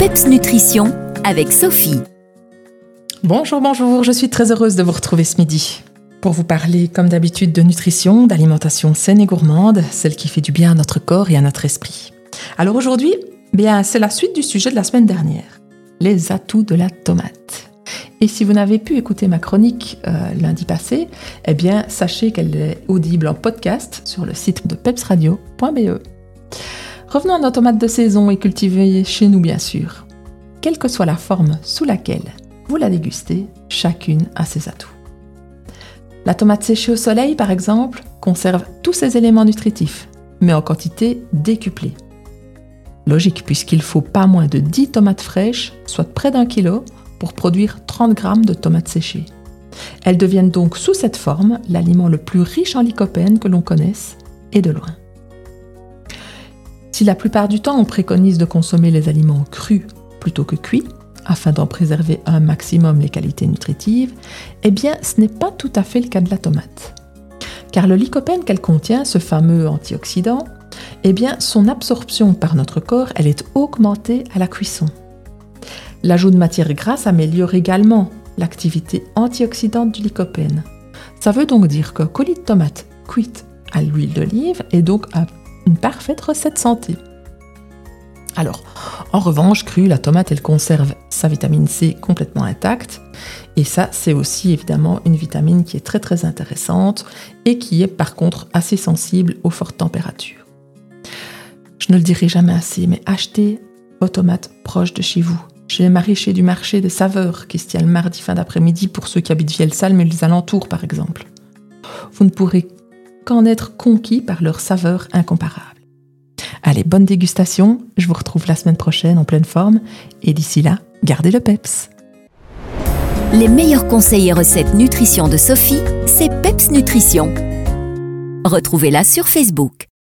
PEPS Nutrition avec Sophie. Bonjour, bonjour, je suis très heureuse de vous retrouver ce midi pour vous parler comme d'habitude de nutrition, d'alimentation saine et gourmande, celle qui fait du bien à notre corps et à notre esprit. Alors aujourd'hui, bien c'est la suite du sujet de la semaine dernière, les atouts de la tomate. Et si vous n'avez pu écouter ma chronique euh, lundi passé, eh bien sachez qu'elle est audible en podcast sur le site de pepsradio.be. Revenons à nos tomates de saison et cultivées chez nous bien sûr. Quelle que soit la forme sous laquelle vous la dégustez, chacune a ses atouts. La tomate séchée au soleil, par exemple, conserve tous ses éléments nutritifs, mais en quantité décuplée. Logique, puisqu'il faut pas moins de 10 tomates fraîches, soit près d'un kilo, pour produire 30 grammes de tomates séchées. Elles deviennent donc sous cette forme l'aliment le plus riche en lycopène que l'on connaisse, et de loin. Si la plupart du temps on préconise de consommer les aliments crus plutôt que cuits, afin d'en préserver un maximum les qualités nutritives, eh bien ce n'est pas tout à fait le cas de la tomate. Car le lycopène qu'elle contient, ce fameux antioxydant, eh bien son absorption par notre corps, elle est augmentée à la cuisson. L'ajout de matière grasse améliore également l'activité antioxydante du lycopène. Ça veut donc dire que colis de tomate cuite à l'huile d'olive est donc un une parfaite recette santé. Alors, en revanche, crue, la tomate, elle conserve sa vitamine C complètement intacte. Et ça, c'est aussi évidemment une vitamine qui est très très intéressante et qui est par contre assez sensible aux fortes températures. Je ne le dirai jamais assez, mais achetez vos tomates proches de chez vous. Chez les maraîchers du marché des saveurs qui se tient le mardi fin d'après-midi pour ceux qui habitent Vielsalm mais les alentours par exemple. Vous ne pourrez qu'en être conquis par leur saveur incomparable. Allez, bonne dégustation, je vous retrouve la semaine prochaine en pleine forme, et d'ici là, gardez le PEPS. Les meilleurs conseils et recettes nutrition de Sophie, c'est PEPS Nutrition. Retrouvez-la sur Facebook.